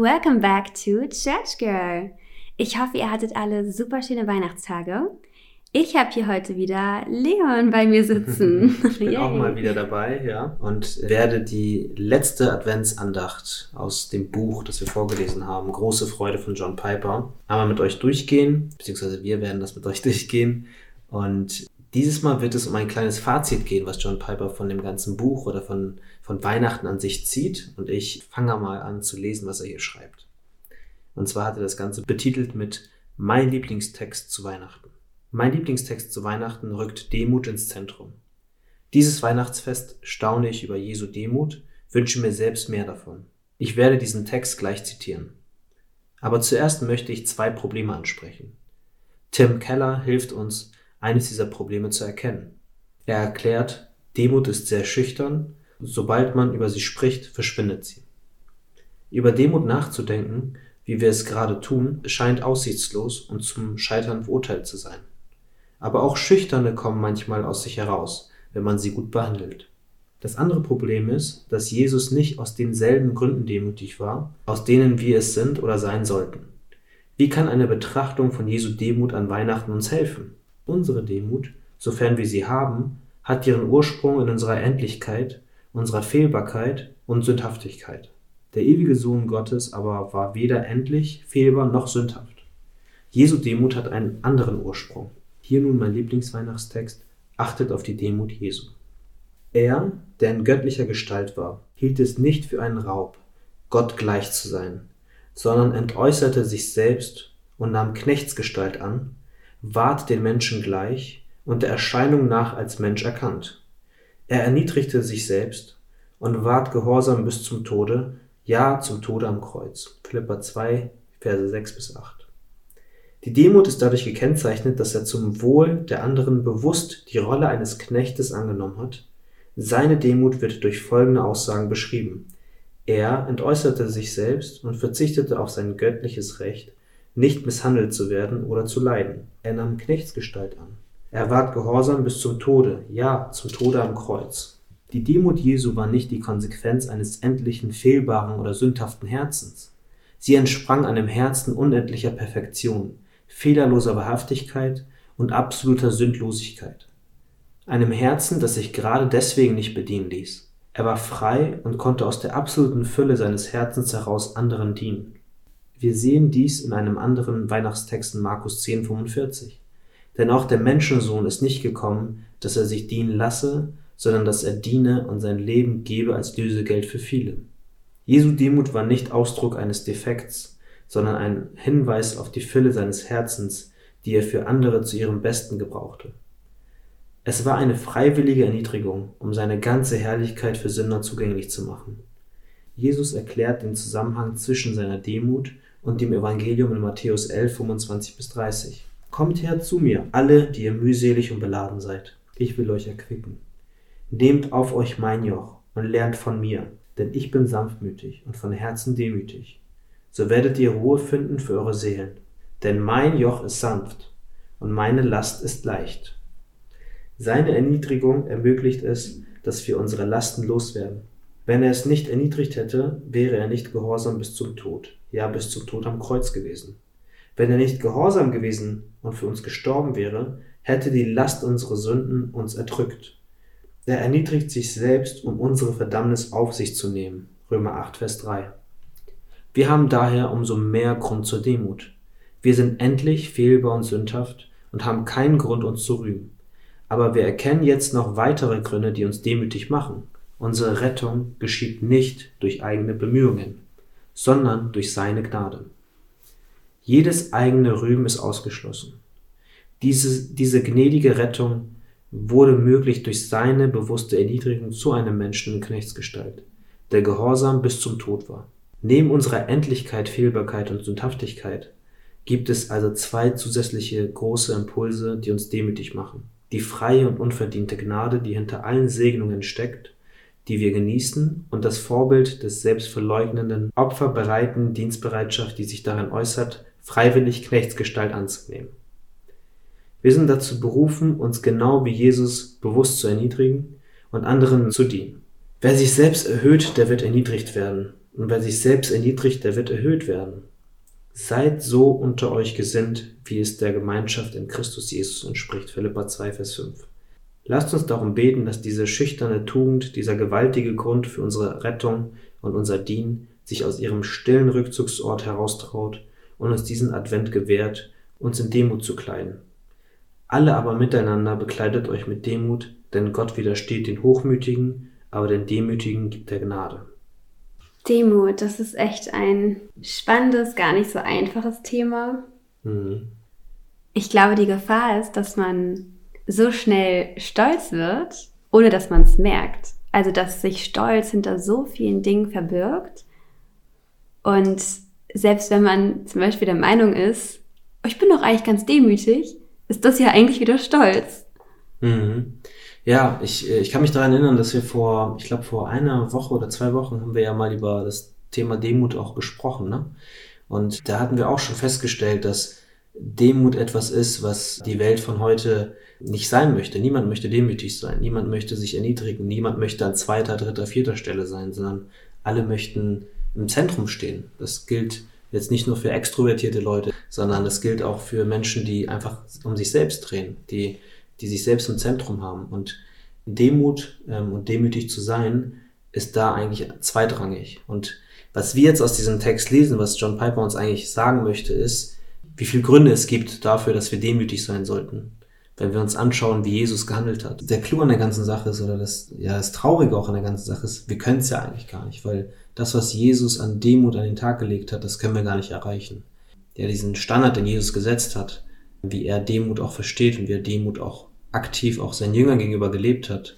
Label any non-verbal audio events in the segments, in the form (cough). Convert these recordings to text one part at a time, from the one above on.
Welcome back to Church Girl. Ich hoffe, ihr hattet alle super schöne Weihnachtstage. Ich habe hier heute wieder Leon bei mir sitzen. (laughs) ich bin (laughs) auch mal wieder dabei, ja, und werde die letzte Adventsandacht aus dem Buch, das wir vorgelesen haben, Große Freude von John Piper, einmal mit euch durchgehen, beziehungsweise wir werden das mit euch (laughs) durchgehen. Und dieses Mal wird es um ein kleines Fazit gehen, was John Piper von dem ganzen Buch oder von, von Weihnachten an sich zieht. Und ich fange mal an zu lesen, was er hier schreibt. Und zwar hat er das Ganze betitelt mit Mein Lieblingstext zu Weihnachten. Mein Lieblingstext zu Weihnachten rückt Demut ins Zentrum. Dieses Weihnachtsfest staune ich über Jesu Demut, wünsche mir selbst mehr davon. Ich werde diesen Text gleich zitieren. Aber zuerst möchte ich zwei Probleme ansprechen. Tim Keller hilft uns, eines dieser Probleme zu erkennen. Er erklärt, Demut ist sehr schüchtern, sobald man über sie spricht, verschwindet sie. Über Demut nachzudenken, wie wir es gerade tun, scheint aussichtslos und zum Scheitern verurteilt zu sein. Aber auch Schüchterne kommen manchmal aus sich heraus, wenn man sie gut behandelt. Das andere Problem ist, dass Jesus nicht aus denselben Gründen demütig war, aus denen wir es sind oder sein sollten. Wie kann eine Betrachtung von Jesu Demut an Weihnachten uns helfen? Unsere Demut, sofern wir sie haben, hat ihren Ursprung in unserer Endlichkeit, unserer Fehlbarkeit und Sündhaftigkeit. Der ewige Sohn Gottes aber war weder endlich, fehlbar noch sündhaft. Jesu Demut hat einen anderen Ursprung. Hier nun mein Lieblingsweihnachtstext, achtet auf die Demut Jesu. Er, der in göttlicher Gestalt war, hielt es nicht für einen Raub, Gott gleich zu sein, sondern entäußerte sich selbst und nahm Knechtsgestalt an ward den Menschen gleich und der Erscheinung nach als Mensch erkannt. Er erniedrigte sich selbst und ward gehorsam bis zum Tode, ja zum Tode am Kreuz. Philippa 2, Verse 6 bis 8. Die Demut ist dadurch gekennzeichnet, dass er zum Wohl der anderen bewusst die Rolle eines Knechtes angenommen hat. Seine Demut wird durch folgende Aussagen beschrieben. Er entäußerte sich selbst und verzichtete auf sein göttliches Recht, nicht misshandelt zu werden oder zu leiden. Er nahm Knechtsgestalt an. Er ward gehorsam bis zum Tode, ja, zum Tode am Kreuz. Die Demut Jesu war nicht die Konsequenz eines endlichen, fehlbaren oder sündhaften Herzens. Sie entsprang einem Herzen unendlicher Perfektion, fehlerloser Wahrhaftigkeit und absoluter Sündlosigkeit. Einem Herzen, das sich gerade deswegen nicht bedienen ließ. Er war frei und konnte aus der absoluten Fülle seines Herzens heraus anderen dienen. Wir sehen dies in einem anderen Weihnachtstext in Markus 10,45. Denn auch der Menschensohn ist nicht gekommen, dass er sich dienen lasse, sondern dass er diene und sein Leben gebe als Lösegeld für viele. Jesu Demut war nicht Ausdruck eines Defekts, sondern ein Hinweis auf die Fülle seines Herzens, die er für andere zu ihrem Besten gebrauchte. Es war eine freiwillige Erniedrigung, um seine ganze Herrlichkeit für Sünder zugänglich zu machen. Jesus erklärt den Zusammenhang zwischen seiner Demut und dem Evangelium in Matthäus 11, 25 bis 30. Kommt her zu mir, alle, die ihr mühselig und beladen seid. Ich will euch erquicken. Nehmt auf euch mein Joch und lernt von mir, denn ich bin sanftmütig und von Herzen demütig. So werdet ihr Ruhe finden für eure Seelen. Denn mein Joch ist sanft und meine Last ist leicht. Seine Erniedrigung ermöglicht es, dass wir unsere Lasten loswerden. Wenn er es nicht erniedrigt hätte, wäre er nicht gehorsam bis zum Tod ja bis zum Tod am Kreuz gewesen. Wenn er nicht gehorsam gewesen und für uns gestorben wäre, hätte die Last unserer Sünden uns erdrückt. Er erniedrigt sich selbst, um unsere Verdammnis auf sich zu nehmen. Römer 8, Vers 3. Wir haben daher umso mehr Grund zur Demut. Wir sind endlich fehlbar und sündhaft und haben keinen Grund, uns zu rühmen. Aber wir erkennen jetzt noch weitere Gründe, die uns demütig machen. Unsere Rettung geschieht nicht durch eigene Bemühungen sondern durch seine Gnade. Jedes eigene Rühmen ist ausgeschlossen. Diese, diese gnädige Rettung wurde möglich durch seine bewusste Erniedrigung zu einem Menschen in Knechtsgestalt, der gehorsam bis zum Tod war. Neben unserer Endlichkeit, Fehlbarkeit und Sündhaftigkeit gibt es also zwei zusätzliche große Impulse, die uns demütig machen. Die freie und unverdiente Gnade, die hinter allen Segnungen steckt, die wir genießen, und das Vorbild des selbstverleugnenden, opferbereiten Dienstbereitschaft, die sich darin äußert, freiwillig Knechtsgestalt anzunehmen. Wir sind dazu berufen, uns genau wie Jesus bewusst zu erniedrigen und anderen zu dienen. Wer sich selbst erhöht, der wird erniedrigt werden. Und wer sich selbst erniedrigt, der wird erhöht werden. Seid so unter euch gesinnt, wie es der Gemeinschaft in Christus Jesus entspricht. Philippa 2, Vers 5. Lasst uns darum beten, dass diese schüchterne Tugend, dieser gewaltige Grund für unsere Rettung und unser Dien sich aus ihrem stillen Rückzugsort heraustraut und uns diesen Advent gewährt, uns in Demut zu kleiden. Alle aber miteinander bekleidet euch mit Demut, denn Gott widersteht den Hochmütigen, aber den Demütigen gibt er Gnade. Demut, das ist echt ein spannendes, gar nicht so einfaches Thema. Mhm. Ich glaube, die Gefahr ist, dass man so schnell stolz wird, ohne dass man es merkt. Also, dass sich Stolz hinter so vielen Dingen verbirgt. Und selbst wenn man zum Beispiel der Meinung ist, oh, ich bin doch eigentlich ganz demütig, ist das ja eigentlich wieder Stolz. Mhm. Ja, ich, äh, ich kann mich daran erinnern, dass wir vor, ich glaube, vor einer Woche oder zwei Wochen haben wir ja mal über das Thema Demut auch gesprochen. Ne? Und da hatten wir auch schon festgestellt, dass Demut etwas ist, was die Welt von heute nicht sein möchte. Niemand möchte demütig sein, niemand möchte sich erniedrigen, niemand möchte an zweiter, dritter, vierter Stelle sein, sondern alle möchten im Zentrum stehen. Das gilt jetzt nicht nur für extrovertierte Leute, sondern das gilt auch für Menschen, die einfach um sich selbst drehen, die die sich selbst im Zentrum haben. Und Demut ähm, und demütig zu sein, ist da eigentlich zweitrangig. Und was wir jetzt aus diesem Text lesen, was John Piper uns eigentlich sagen möchte, ist, wie viele Gründe es gibt dafür, dass wir demütig sein sollten. Wenn wir uns anschauen, wie Jesus gehandelt hat. Der Clou an der ganzen Sache ist, oder das, ja, das Traurige auch an der ganzen Sache ist, wir können es ja eigentlich gar nicht, weil das, was Jesus an Demut an den Tag gelegt hat, das können wir gar nicht erreichen. Der diesen Standard, den Jesus gesetzt hat, wie er Demut auch versteht und wie er Demut auch aktiv auch seinen Jüngern gegenüber gelebt hat.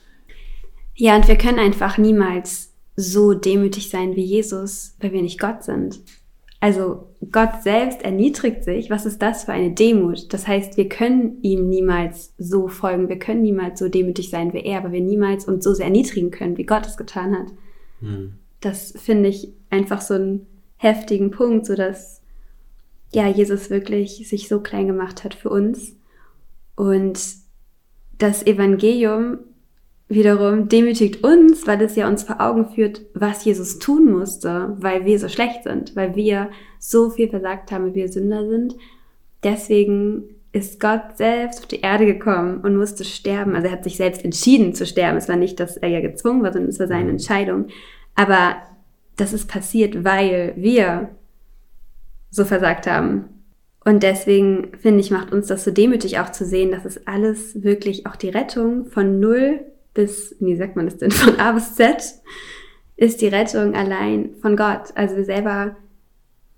Ja, und wir können einfach niemals so demütig sein wie Jesus, weil wir nicht Gott sind. Also Gott selbst erniedrigt sich. Was ist das für eine Demut? Das heißt, wir können ihm niemals so folgen. Wir können niemals so demütig sein wie er, weil wir niemals uns so sehr erniedrigen können, wie Gott es getan hat. Hm. Das finde ich einfach so einen heftigen Punkt, so dass ja Jesus wirklich sich so klein gemacht hat für uns und das Evangelium wiederum demütigt uns, weil es ja uns vor Augen führt, was Jesus tun musste, weil wir so schlecht sind, weil wir so viel versagt haben, weil wir Sünder sind. Deswegen ist Gott selbst auf die Erde gekommen und musste sterben. Also er hat sich selbst entschieden zu sterben. Es war nicht, dass er ja gezwungen war, sondern es war seine mhm. Entscheidung. Aber das ist passiert, weil wir so versagt haben. Und deswegen finde ich, macht uns das so demütig auch zu sehen, dass es alles wirklich auch die Rettung von null bis, wie sagt man das denn, (laughs) von A bis Z ist die Rettung allein von Gott. Also wir selber,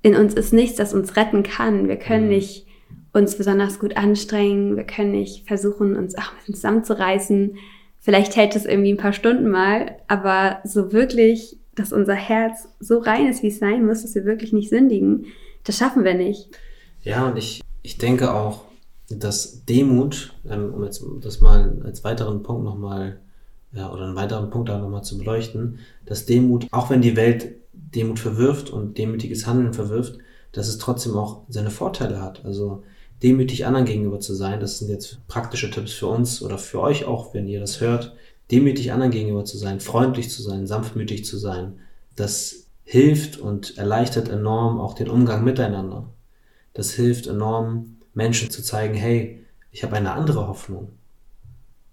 in uns ist nichts, das uns retten kann. Wir können mhm. nicht uns besonders gut anstrengen. Wir können nicht versuchen, uns auch ein bisschen zusammenzureißen. Vielleicht hält es irgendwie ein paar Stunden mal, aber so wirklich, dass unser Herz so rein ist, wie es sein muss, dass wir wirklich nicht sündigen, das schaffen wir nicht. Ja, und ich, ich denke auch, dass Demut, ähm, um jetzt das mal als weiteren Punkt nochmal, ja, oder einen weiteren Punkt da nochmal zu beleuchten, dass Demut, auch wenn die Welt Demut verwirft und demütiges Handeln verwirft, dass es trotzdem auch seine Vorteile hat. Also demütig anderen gegenüber zu sein, das sind jetzt praktische Tipps für uns oder für euch auch, wenn ihr das hört, demütig anderen gegenüber zu sein, freundlich zu sein, sanftmütig zu sein, das hilft und erleichtert enorm auch den Umgang miteinander. Das hilft enorm, Menschen zu zeigen, hey, ich habe eine andere Hoffnung.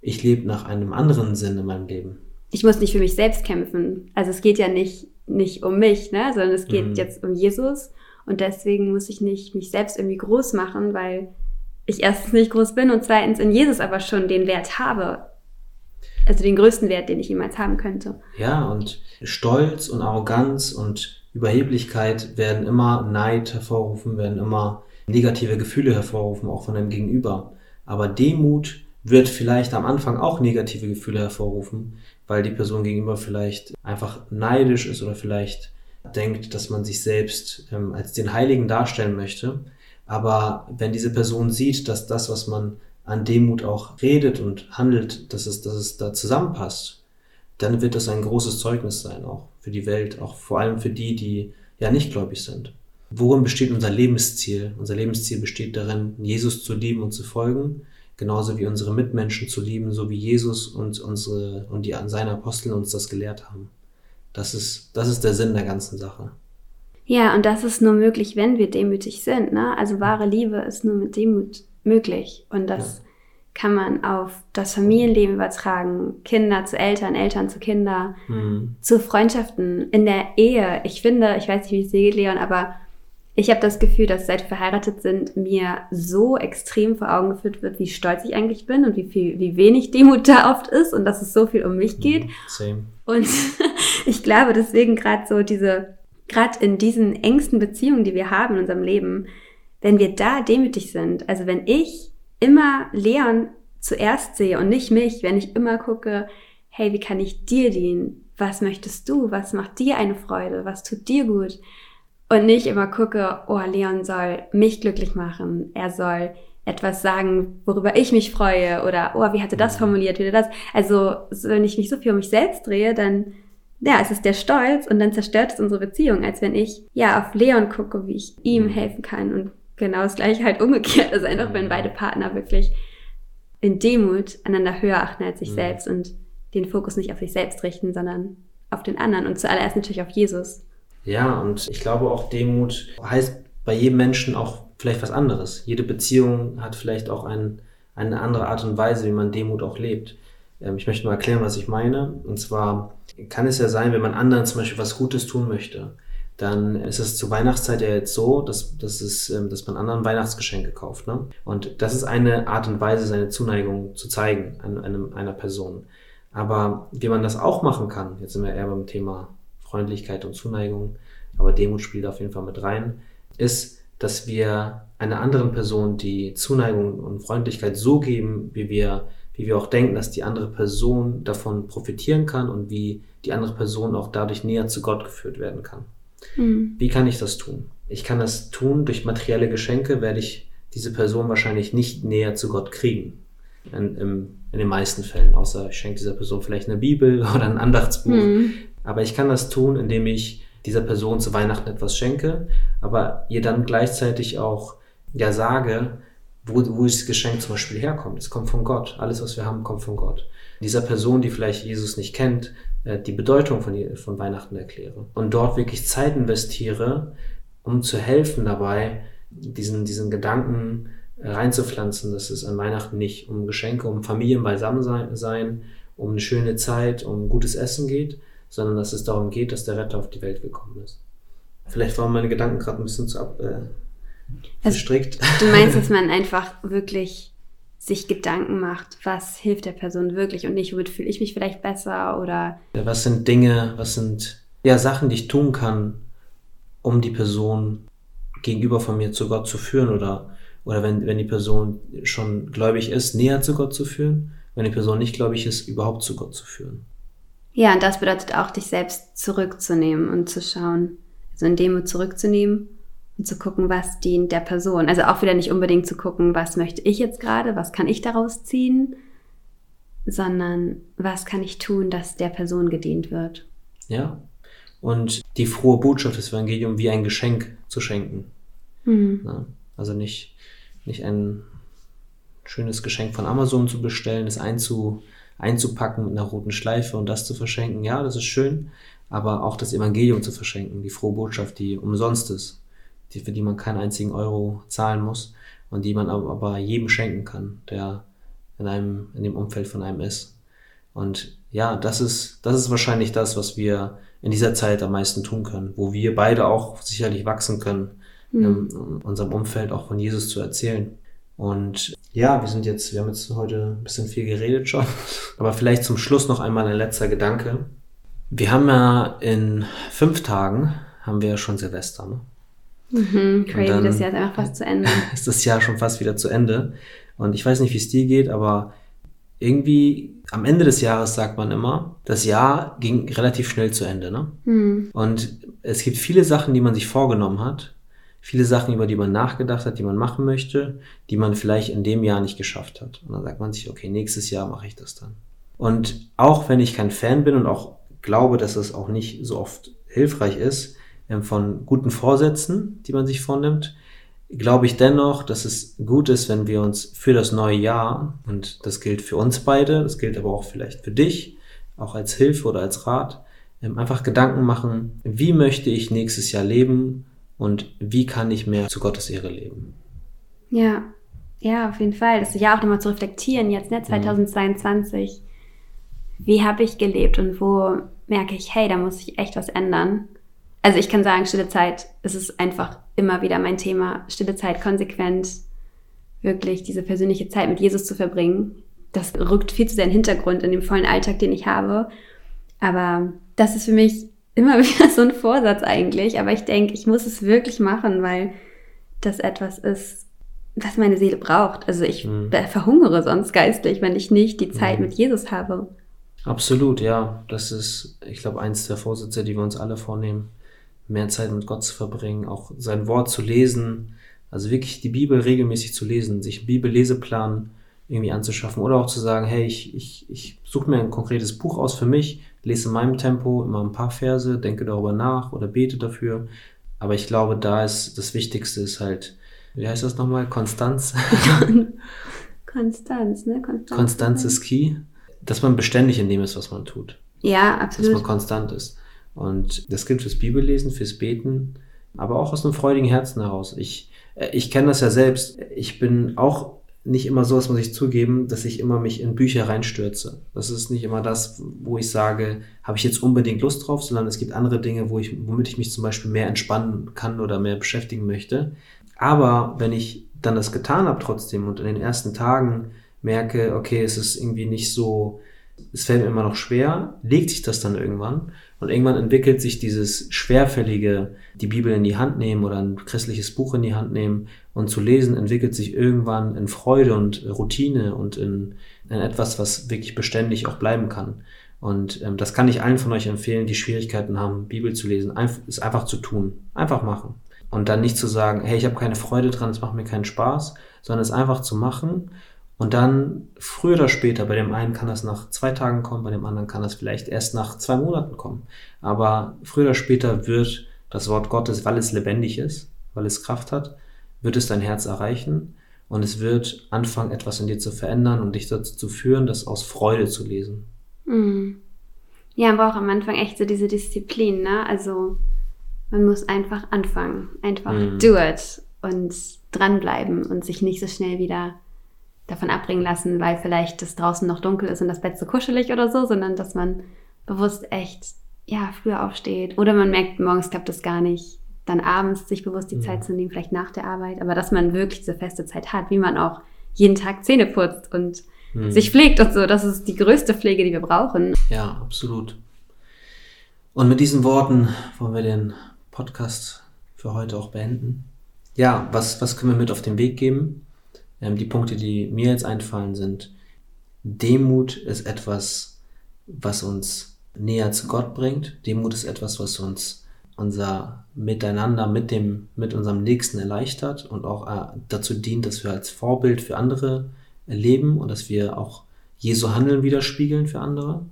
Ich lebe nach einem anderen Sinn in meinem Leben. Ich muss nicht für mich selbst kämpfen. Also es geht ja nicht, nicht um mich, ne? sondern es geht mhm. jetzt um Jesus. Und deswegen muss ich nicht mich selbst irgendwie groß machen, weil ich erstens nicht groß bin und zweitens in Jesus aber schon den Wert habe. Also den größten Wert, den ich jemals haben könnte. Ja, und Stolz und Arroganz und Überheblichkeit werden immer Neid hervorrufen, werden immer negative Gefühle hervorrufen, auch von dem Gegenüber. Aber Demut wird vielleicht am Anfang auch negative Gefühle hervorrufen, weil die Person gegenüber vielleicht einfach neidisch ist oder vielleicht denkt, dass man sich selbst ähm, als den Heiligen darstellen möchte. Aber wenn diese Person sieht, dass das, was man an Demut auch redet und handelt, dass es, dass es da zusammenpasst, dann wird das ein großes Zeugnis sein auch für die Welt, auch vor allem für die, die ja nicht gläubig sind. Worin besteht unser Lebensziel? Unser Lebensziel besteht darin, Jesus zu lieben und zu folgen, genauso wie unsere Mitmenschen zu lieben, so wie Jesus und unsere und die seine Apostel uns das gelehrt haben. Das ist, das ist der Sinn der ganzen Sache. Ja, und das ist nur möglich, wenn wir demütig sind. Ne? Also wahre Liebe ist nur mit Demut möglich. Und das ja. kann man auf das Familienleben übertragen. Kinder zu Eltern, Eltern zu Kinder, mhm. zu Freundschaften, in der Ehe. Ich finde, ich weiß nicht, wie es dir geht, Leon, aber ich habe das Gefühl, dass seit wir verheiratet sind, mir so extrem vor Augen geführt wird, wie stolz ich eigentlich bin und wie viel, wie wenig Demut da oft ist und dass es so viel um mich geht. Same. Und (laughs) ich glaube deswegen gerade so diese, gerade in diesen engsten Beziehungen, die wir haben in unserem Leben, wenn wir da demütig sind, also wenn ich immer Leon zuerst sehe und nicht mich, wenn ich immer gucke, hey, wie kann ich dir dienen? Was möchtest du? Was macht dir eine Freude? Was tut dir gut? Und nicht immer gucke, oh, Leon soll mich glücklich machen. Er soll etwas sagen, worüber ich mich freue oder, oh, wie hat er das mhm. formuliert, wie das. Also, wenn ich mich so viel um mich selbst drehe, dann, ja, es ist der Stolz und dann zerstört es unsere Beziehung, als wenn ich, ja, auf Leon gucke, wie ich ihm mhm. helfen kann und genau das gleiche halt umgekehrt ist einfach, wenn beide Partner wirklich in Demut einander höher achten als sich mhm. selbst und den Fokus nicht auf sich selbst richten, sondern auf den anderen und zuallererst natürlich auf Jesus. Ja, und ich glaube auch Demut heißt bei jedem Menschen auch vielleicht was anderes. Jede Beziehung hat vielleicht auch ein, eine andere Art und Weise, wie man Demut auch lebt. Ähm, ich möchte mal erklären, was ich meine. Und zwar kann es ja sein, wenn man anderen zum Beispiel was Gutes tun möchte, dann ist es zur Weihnachtszeit ja jetzt so, dass, dass, es, ähm, dass man anderen Weihnachtsgeschenke kauft. Ne? Und das ist eine Art und Weise, seine Zuneigung zu zeigen an einem, einer Person. Aber wie man das auch machen kann, jetzt sind wir eher beim Thema Freundlichkeit und Zuneigung, aber Demut spielt auf jeden Fall mit rein, ist, dass wir einer anderen Person die Zuneigung und Freundlichkeit so geben, wie wir, wie wir auch denken, dass die andere Person davon profitieren kann und wie die andere Person auch dadurch näher zu Gott geführt werden kann. Mhm. Wie kann ich das tun? Ich kann das tun durch materielle Geschenke, werde ich diese Person wahrscheinlich nicht näher zu Gott kriegen. In, in, in den meisten Fällen, außer ich schenke dieser Person vielleicht eine Bibel (laughs) oder ein Andachtsbuch. Mhm. Aber ich kann das tun, indem ich dieser Person zu Weihnachten etwas schenke, aber ihr dann gleichzeitig auch ja sage, wo, wo dieses Geschenk zum Beispiel herkommt. Es kommt von Gott. Alles, was wir haben, kommt von Gott. Dieser Person, die vielleicht Jesus nicht kennt, äh, die Bedeutung von, von Weihnachten erkläre. Und dort wirklich Zeit investiere, um zu helfen dabei, diesen, diesen Gedanken reinzupflanzen, dass es an Weihnachten nicht um Geschenke, um Familien beisammen sein, um eine schöne Zeit, um gutes Essen geht, sondern dass es darum geht, dass der Retter auf die Welt gekommen ist. Vielleicht waren meine Gedanken gerade ein bisschen zu ab, äh, verstrickt. Also, du meinst, dass (laughs) man einfach wirklich sich Gedanken macht, was hilft der Person wirklich und nicht, womit fühle ich mich vielleicht besser oder. Was sind Dinge, was sind ja Sachen, die ich tun kann, um die Person gegenüber von mir zu Gott zu führen oder, oder wenn, wenn die Person schon gläubig ist, näher zu Gott zu führen, wenn die Person nicht gläubig ist, überhaupt zu Gott zu führen. Ja, und das bedeutet auch, dich selbst zurückzunehmen und zu schauen, also in Demut zurückzunehmen und zu gucken, was dient der Person. Also auch wieder nicht unbedingt zu gucken, was möchte ich jetzt gerade, was kann ich daraus ziehen, sondern was kann ich tun, dass der Person gedient wird. Ja. Und die frohe Botschaft des Evangeliums wie ein Geschenk zu schenken. Mhm. Ja, also nicht, nicht ein schönes Geschenk von Amazon zu bestellen, es einzu, einzupacken mit einer roten Schleife und das zu verschenken, ja, das ist schön, aber auch das Evangelium zu verschenken, die frohe Botschaft, die umsonst ist, die, für die man keinen einzigen Euro zahlen muss und die man aber, jedem schenken kann, der in einem, in dem Umfeld von einem ist. Und ja, das ist, das ist wahrscheinlich das, was wir in dieser Zeit am meisten tun können, wo wir beide auch sicherlich wachsen können, mhm. in unserem Umfeld auch von Jesus zu erzählen. Und ja, wir sind jetzt, wir haben jetzt heute ein bisschen viel geredet schon, aber vielleicht zum Schluss noch einmal ein letzter Gedanke. Wir haben ja in fünf Tagen haben wir ja schon Silvester, ne? Mhm, crazy, das Jahr ist einfach fast zu Ende. (laughs) Ist das Jahr schon fast wieder zu Ende. Und ich weiß nicht, wie es dir geht, aber irgendwie am Ende des Jahres sagt man immer, das Jahr ging relativ schnell zu Ende, ne? Mhm. Und es gibt viele Sachen, die man sich vorgenommen hat, viele Sachen, über die man nachgedacht hat, die man machen möchte, die man vielleicht in dem Jahr nicht geschafft hat. Und dann sagt man sich, okay, nächstes Jahr mache ich das dann. Und auch wenn ich kein Fan bin und auch glaube, dass es auch nicht so oft hilfreich ist, ähm, von guten Vorsätzen, die man sich vornimmt, glaube ich dennoch, dass es gut ist, wenn wir uns für das neue Jahr, und das gilt für uns beide, das gilt aber auch vielleicht für dich, auch als Hilfe oder als Rat, ähm, einfach Gedanken machen, wie möchte ich nächstes Jahr leben und wie kann ich mehr zu Gottes Ehre leben. Ja, ja, auf jeden Fall. Das ist ja auch nochmal zu reflektieren jetzt, ne, 2022. Mhm. Wie habe ich gelebt und wo merke ich, hey, da muss ich echt was ändern. Also ich kann sagen, stille Zeit, es ist einfach immer wieder mein Thema. Stille Zeit konsequent, wirklich diese persönliche Zeit mit Jesus zu verbringen. Das rückt viel zu sehr in den Hintergrund in dem vollen Alltag, den ich habe. Aber das ist für mich immer (laughs) wieder so ein Vorsatz eigentlich. Aber ich denke, ich muss es wirklich machen, weil das etwas ist, was meine Seele braucht. Also ich mhm. verhungere sonst geistlich, wenn ich nicht die Zeit mhm. mit Jesus habe. Absolut, ja. Das ist, ich glaube, eins der Vorsätze, die wir uns alle vornehmen, mehr Zeit mit Gott zu verbringen, auch sein Wort zu lesen, also wirklich die Bibel regelmäßig zu lesen, sich einen Bibelleseplan irgendwie anzuschaffen oder auch zu sagen, hey, ich, ich, ich suche mir ein konkretes Buch aus für mich, lese in meinem Tempo immer ein paar Verse, denke darüber nach oder bete dafür. Aber ich glaube, da ist das Wichtigste ist halt, wie heißt das nochmal? Konstanz. (laughs) Konstanz, ne? Konstanz, Konstanz ist key dass man beständig in dem ist, was man tut. Ja, absolut. Dass man konstant ist. Und das gilt fürs Bibellesen, fürs Beten, aber auch aus einem freudigen Herzen heraus. Ich, äh, ich kenne das ja selbst. Ich bin auch nicht immer so, das muss ich zugeben, dass ich immer mich in Bücher reinstürze. Das ist nicht immer das, wo ich sage, habe ich jetzt unbedingt Lust drauf, sondern es gibt andere Dinge, wo ich, womit ich mich zum Beispiel mehr entspannen kann oder mehr beschäftigen möchte. Aber wenn ich dann das getan habe trotzdem und in den ersten Tagen merke, okay, es ist irgendwie nicht so, es fällt mir immer noch schwer, legt sich das dann irgendwann und irgendwann entwickelt sich dieses schwerfällige, die Bibel in die Hand nehmen oder ein christliches Buch in die Hand nehmen und zu lesen, entwickelt sich irgendwann in Freude und Routine und in, in etwas, was wirklich beständig auch bleiben kann. Und ähm, das kann ich allen von euch empfehlen, die Schwierigkeiten haben, Bibel zu lesen, Einf ist einfach zu tun, einfach machen. Und dann nicht zu sagen, hey, ich habe keine Freude dran, es macht mir keinen Spaß, sondern es einfach zu machen und dann früher oder später, bei dem einen kann das nach zwei Tagen kommen, bei dem anderen kann das vielleicht erst nach zwei Monaten kommen. Aber früher oder später wird das Wort Gottes, weil es lebendig ist, weil es Kraft hat, wird es dein Herz erreichen und es wird anfangen, etwas in dir zu verändern und dich dazu zu führen, das aus Freude zu lesen. Mhm. Ja, man braucht am Anfang echt so diese Disziplin, ne? Also man muss einfach anfangen, einfach mhm. do it und dranbleiben und sich nicht so schnell wieder davon abbringen lassen, weil vielleicht das draußen noch dunkel ist und das Bett so kuschelig oder so, sondern dass man bewusst echt, ja, früher aufsteht. Oder man merkt, morgens klappt das gar nicht. Dann abends sich bewusst die ja. Zeit zu nehmen, vielleicht nach der Arbeit. Aber dass man wirklich diese feste Zeit hat, wie man auch jeden Tag Zähne putzt und mhm. sich pflegt und so. Das ist die größte Pflege, die wir brauchen. Ja, absolut. Und mit diesen Worten wollen wir den Podcast für heute auch beenden. Ja, was, was können wir mit auf den Weg geben? Ähm, die Punkte, die mir jetzt einfallen, sind, Demut ist etwas, was uns näher zu Gott bringt. Demut ist etwas, was uns unser Miteinander mit dem, mit unserem Nächsten erleichtert und auch äh, dazu dient, dass wir als Vorbild für andere leben und dass wir auch Jesu Handeln widerspiegeln für andere.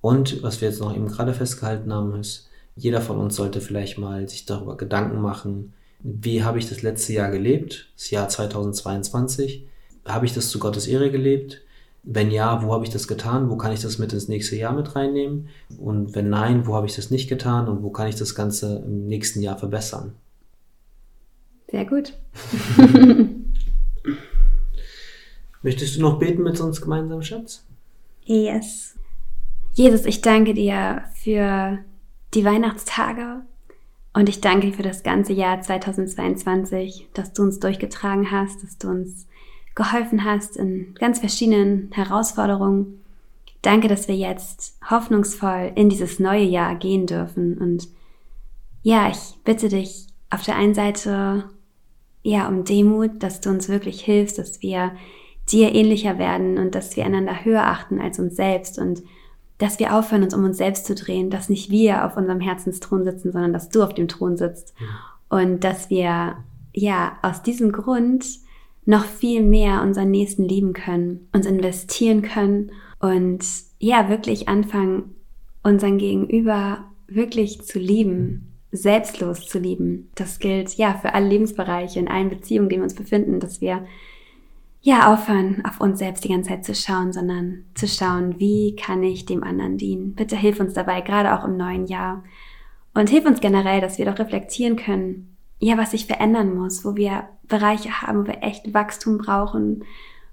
Und was wir jetzt noch eben gerade festgehalten haben, ist, jeder von uns sollte vielleicht mal sich darüber Gedanken machen, wie habe ich das letzte Jahr gelebt, das Jahr 2022? Habe ich das zu Gottes Ehre gelebt? Wenn ja, wo habe ich das getan? Wo kann ich das mit ins nächste Jahr mit reinnehmen? Und wenn nein, wo habe ich das nicht getan? Und wo kann ich das Ganze im nächsten Jahr verbessern? Sehr gut. (laughs) Möchtest du noch beten mit uns gemeinsam, Schatz? Yes. Jesus, ich danke dir für die Weihnachtstage, und ich danke dir für das ganze Jahr 2022, dass du uns durchgetragen hast, dass du uns geholfen hast in ganz verschiedenen Herausforderungen. Danke, dass wir jetzt hoffnungsvoll in dieses neue Jahr gehen dürfen. Und ja, ich bitte dich auf der einen Seite ja um Demut, dass du uns wirklich hilfst, dass wir dir ähnlicher werden und dass wir einander höher achten als uns selbst und dass wir aufhören, uns um uns selbst zu drehen, dass nicht wir auf unserem Herzensthron sitzen, sondern dass du auf dem Thron sitzt. Ja. Und dass wir, ja, aus diesem Grund noch viel mehr unseren Nächsten lieben können, uns investieren können und ja, wirklich anfangen, unseren Gegenüber wirklich zu lieben, selbstlos zu lieben. Das gilt ja für alle Lebensbereiche, in allen Beziehungen, in denen wir uns befinden, dass wir ja, aufhören, auf uns selbst die ganze Zeit zu schauen, sondern zu schauen, wie kann ich dem anderen dienen. Bitte hilf uns dabei, gerade auch im neuen Jahr. Und hilf uns generell, dass wir doch reflektieren können, ja, was sich verändern muss, wo wir Bereiche haben, wo wir echt Wachstum brauchen,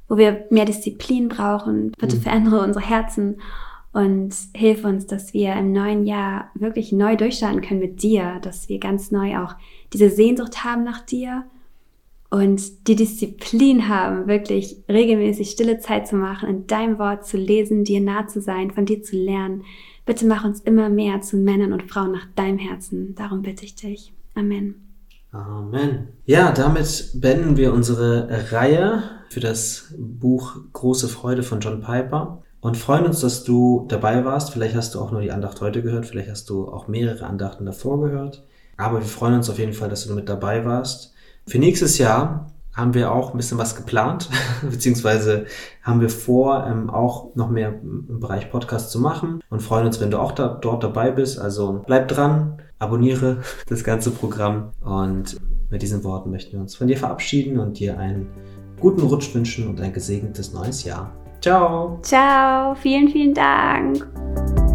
wo wir mehr Disziplin brauchen. Bitte mhm. verändere unsere Herzen und hilf uns, dass wir im neuen Jahr wirklich neu durchstarten können mit dir, dass wir ganz neu auch diese Sehnsucht haben nach dir und die Disziplin haben, wirklich regelmäßig stille Zeit zu machen, in deinem Wort zu lesen, dir nah zu sein, von dir zu lernen. Bitte mach uns immer mehr zu Männern und Frauen nach deinem Herzen. Darum bitte ich dich. Amen. Amen. Ja, damit beenden wir unsere Reihe für das Buch Große Freude von John Piper und freuen uns, dass du dabei warst. Vielleicht hast du auch nur die Andacht heute gehört, vielleicht hast du auch mehrere Andachten davor gehört. Aber wir freuen uns auf jeden Fall, dass du mit dabei warst. Für nächstes Jahr haben wir auch ein bisschen was geplant, (laughs) beziehungsweise haben wir vor, ähm, auch noch mehr im Bereich Podcast zu machen und freuen uns, wenn du auch da, dort dabei bist. Also bleib dran, abonniere (laughs) das ganze Programm und mit diesen Worten möchten wir uns von dir verabschieden und dir einen guten Rutsch wünschen und ein gesegnetes neues Jahr. Ciao. Ciao, vielen, vielen Dank.